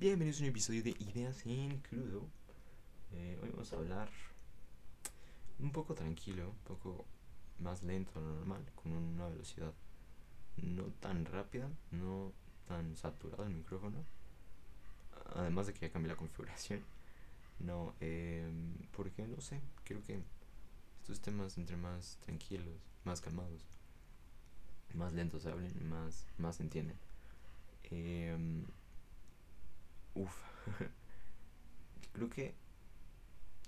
Bienvenidos a un episodio de Ideas en Crudo. Eh, hoy vamos a hablar un poco tranquilo, un poco más lento de lo normal, con una velocidad no tan rápida, no tan saturado el micrófono. Además de que ya cambié la configuración. No, eh, porque no sé, creo que estos temas entre más tranquilos, más calmados, más lentos hablen, más, más entienden. Eh, uf, creo que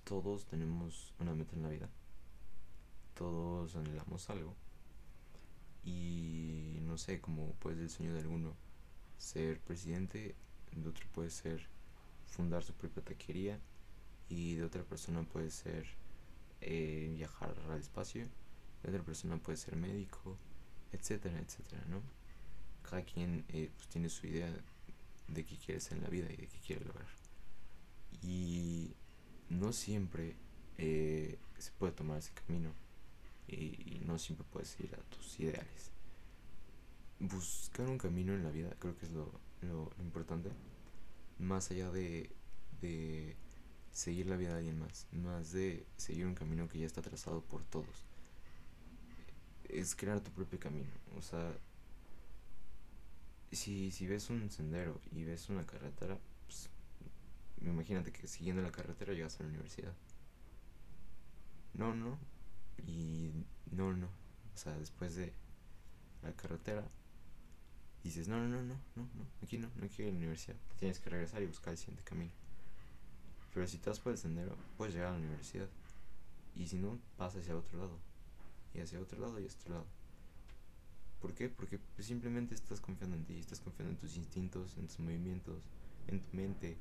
todos tenemos una meta en la vida. Todos anhelamos algo. Y no sé, como puede ser el sueño de alguno ser presidente, de otro puede ser fundar su propia taquería y de otra persona puede ser eh, viajar al espacio, de otra persona puede ser médico, etcétera, etcétera, ¿no? Cada quien eh, pues, tiene su idea de qué quiere ser en la vida y de qué quiere lograr. Y no siempre eh, se puede tomar ese camino y, no siempre puedes ir a tus ideales. Buscar un camino en la vida creo que es lo, lo importante, más allá de, de seguir la vida de alguien más, más de seguir un camino que ya está trazado por todos. Es crear tu propio camino, o sea, si, si ves un sendero y ves una carretera, pues imagínate que siguiendo la carretera llegas a la universidad. No, no. Y no, no. O sea, después de la carretera, dices, no, no, no, no, no, no, aquí no, no quiero ir a la universidad. Tienes que regresar y buscar el siguiente camino. Pero si te vas por el sendero, puedes llegar a la universidad. Y si no, pasa hacia otro lado. Y hacia otro lado y hacia otro lado. ¿Por qué? Porque pues, simplemente estás confiando en ti, estás confiando en tus instintos, en tus movimientos, en tu mente,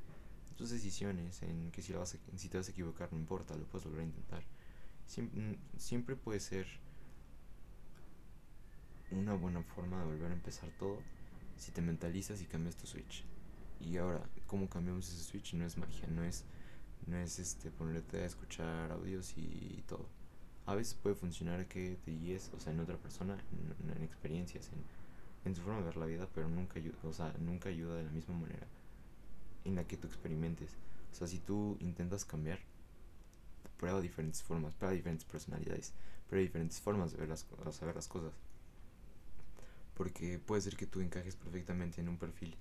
en tus decisiones, en que si, vas si te vas a equivocar no importa, lo puedes volver a intentar. Siempre, siempre puede ser una buena forma de volver a empezar todo si te mentalizas y cambias tu switch. Y ahora, ¿cómo cambiamos ese switch? No es magia, no es, no es este ponerte a escuchar audios y todo a veces puede funcionar que te guíes, o sea, en otra persona, en, experiencias, en, en, su forma de ver la vida, pero nunca ayuda, o sea, nunca ayuda de la misma manera en la que tú experimentes. O sea, si tú intentas cambiar, prueba diferentes formas, prueba diferentes personalidades, prueba diferentes formas de ver las, o sea, ver las cosas. Porque puede ser que tú encajes perfectamente en un perfil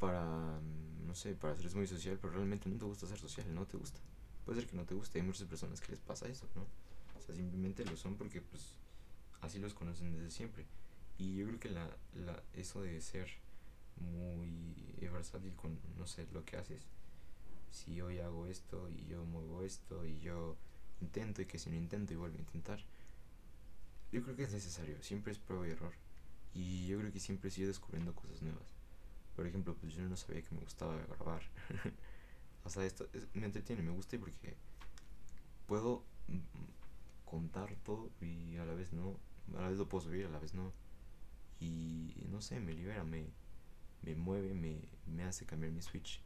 para, no sé, para ser muy social, pero realmente no te gusta ser social, no te gusta puede ser que no te guste, hay muchas personas que les pasa eso, ¿no? O sea, simplemente lo son porque pues así los conocen desde siempre. Y yo creo que la, la, eso de ser muy versátil con, no sé, lo que haces. Si hoy hago esto y yo muevo esto y yo intento y que si no intento y vuelvo a intentar. Yo creo que es necesario, siempre es prueba y error. Y yo creo que siempre sigo descubriendo cosas nuevas. Por ejemplo, pues yo no sabía que me gustaba grabar. O sea, esto me entretiene, me gusta porque puedo contar todo y a la vez no. A la vez lo puedo subir, a la vez no. Y no sé, me libera, me, me mueve, me, me hace cambiar mi switch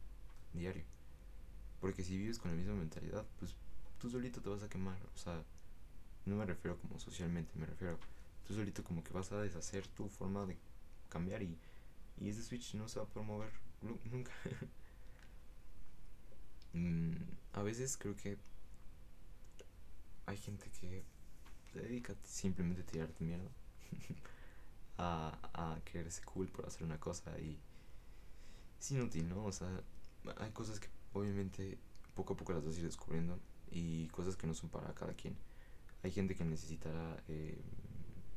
diario. Porque si vives con la misma mentalidad, pues tú solito te vas a quemar. O sea, no me refiero como socialmente, me refiero tú solito como que vas a deshacer tu forma de cambiar y, y ese switch no se va a promover nunca. Mm, a veces creo que hay gente que se dedica simplemente a tirarte mierda. a, a creerse cool por hacer una cosa y es inútil, ¿no? O sea, hay cosas que obviamente poco a poco las vas a ir descubriendo y cosas que no son para cada quien. Hay gente que necesitará eh,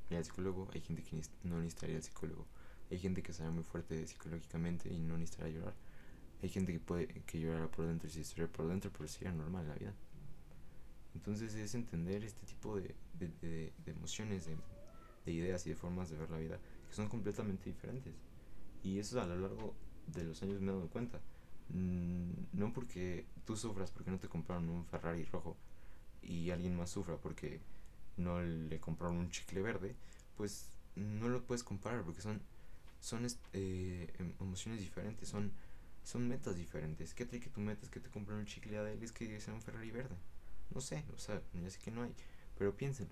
ir al psicólogo, hay gente que no necesitaría al psicólogo, hay gente que será muy fuerte psicológicamente y no necesitará llorar hay gente que puede que llorara por dentro y se historia por dentro, pero sería normal en la vida. Entonces es entender este tipo de, de, de, emociones, de, de, ideas y de formas de ver la vida que son completamente diferentes. Y eso a lo largo de los años me he dado cuenta. Mm, no porque tú sufras porque no te compraron un Ferrari rojo y alguien más sufra porque no le compraron un chicle verde, pues no lo puedes comparar porque son, son eh, em, emociones diferentes, son son metas diferentes. ¿Qué tal que tú metas que te compren un chicle a él es que sea un Ferrari verde? No sé, o sea, ya sé que no hay, pero piensen.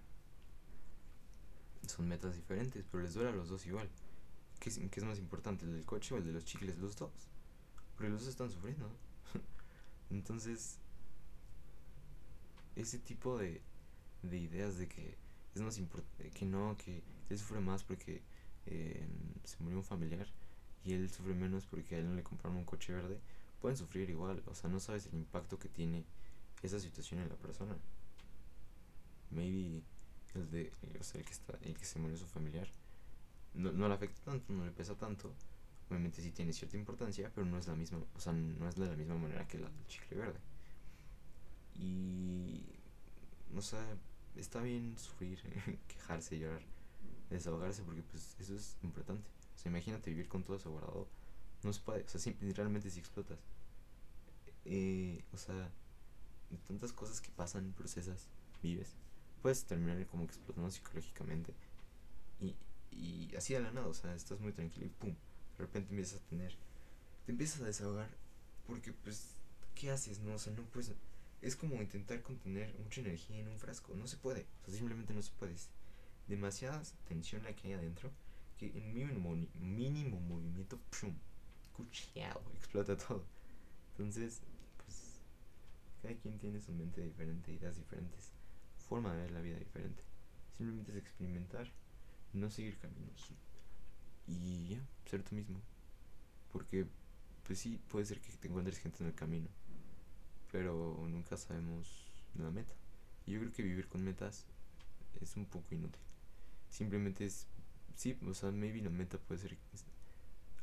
Son metas diferentes, pero les duele a los dos igual. ¿qué es, qué es más importante, el del coche o el de los chicles? Los dos. Porque los dos están sufriendo. Entonces, ese tipo de, de ideas de que es más importante, que no, que él sufre más porque eh, se murió un familiar y él sufre menos porque a él no le compraron un coche verde, pueden sufrir igual. O sea, no sabes el impacto que tiene esa situación en la persona. Maybe el de, o sea, el que está, el que se murió su familiar, no, no le afecta tanto, no le pesa tanto. Obviamente sí tiene cierta importancia, pero no es la misma, o sea, no es de la misma manera que la del chicle verde. Y, o sea, está bien sufrir, quejarse, llorar, desahogarse, porque pues eso es importante. O sea, imagínate vivir con todo eso guardado. No se puede, o sea, sí, realmente si explotas. Eh, o sea, tantas cosas que pasan, procesas, vives, puedes terminar como explotando psicológicamente. Y, y así de la nada, o sea, estás muy tranquilo y pum, de repente empiezas a tener, te empiezas a desahogar porque pues, ¿qué haces? No, o sea, no puedes, es como intentar contener mucha energía en un frasco, no se puede, o sea, simplemente no se puede. Es demasiada tensión la que hay adentro que en mínimo, mínimo movimiento, ¡pum! Cucheado, explota todo. Entonces, pues, cada quien tiene su mente diferente, ideas diferentes, forma de ver la vida diferente. Simplemente es experimentar, no seguir caminos. Y ya, ser tú mismo. Porque, pues sí, puede ser que te encuentres gente en el camino, pero nunca sabemos la meta. Y yo creo que vivir con metas es un poco inútil. Simplemente es sí, o sea, maybe la meta puede ser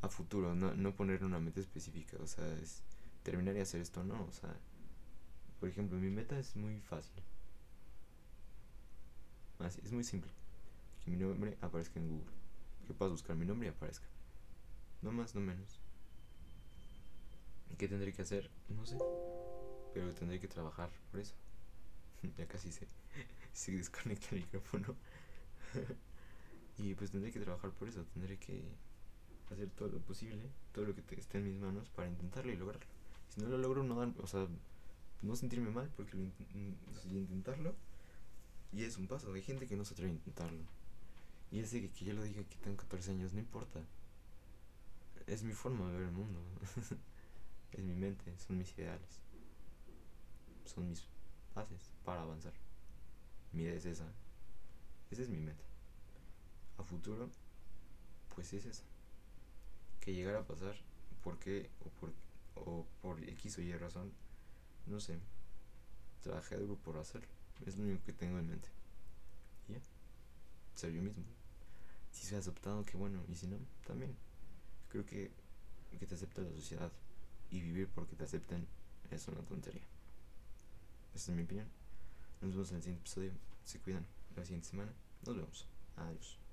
a futuro, no, no poner una meta específica, o sea, es terminar y hacer esto, no, o sea, por ejemplo, mi meta es muy fácil. Así, es muy simple. Que mi nombre aparezca en Google. Que puedas buscar mi nombre y aparezca. No más, no menos. ¿Y qué tendré que hacer? No sé. Pero tendré que trabajar por eso. ya casi se, se desconecta el micrófono. Y pues tendré que trabajar por eso, tendré que hacer todo lo posible, todo lo que esté en mis manos para intentarlo y lograrlo. Si no lo logro, no dan, o sea, no sentirme mal porque lo intentarlo y es un paso. Hay gente que no se atreve a intentarlo. Y ese que, que yo lo dije que tengo 14 años, no importa. Es mi forma de ver el mundo. es mi mente, son mis ideales. Son mis bases para avanzar. Mi idea es esa. Esa es mi meta a futuro, pues es eso. Que llegara a pasar, ¿por qué? O por, o por X o Y razón, no sé. Trabajé duro por hacerlo. Es lo único que tengo en mente. Y ya. Ser yo mismo. Si soy aceptado, qué bueno. Y si no, también. Creo que que te acepte la sociedad y vivir porque te acepten es una tontería. Esa es mi opinión. Nos vemos en el siguiente episodio. Se cuidan. La siguiente semana. Nos vemos. Adiós.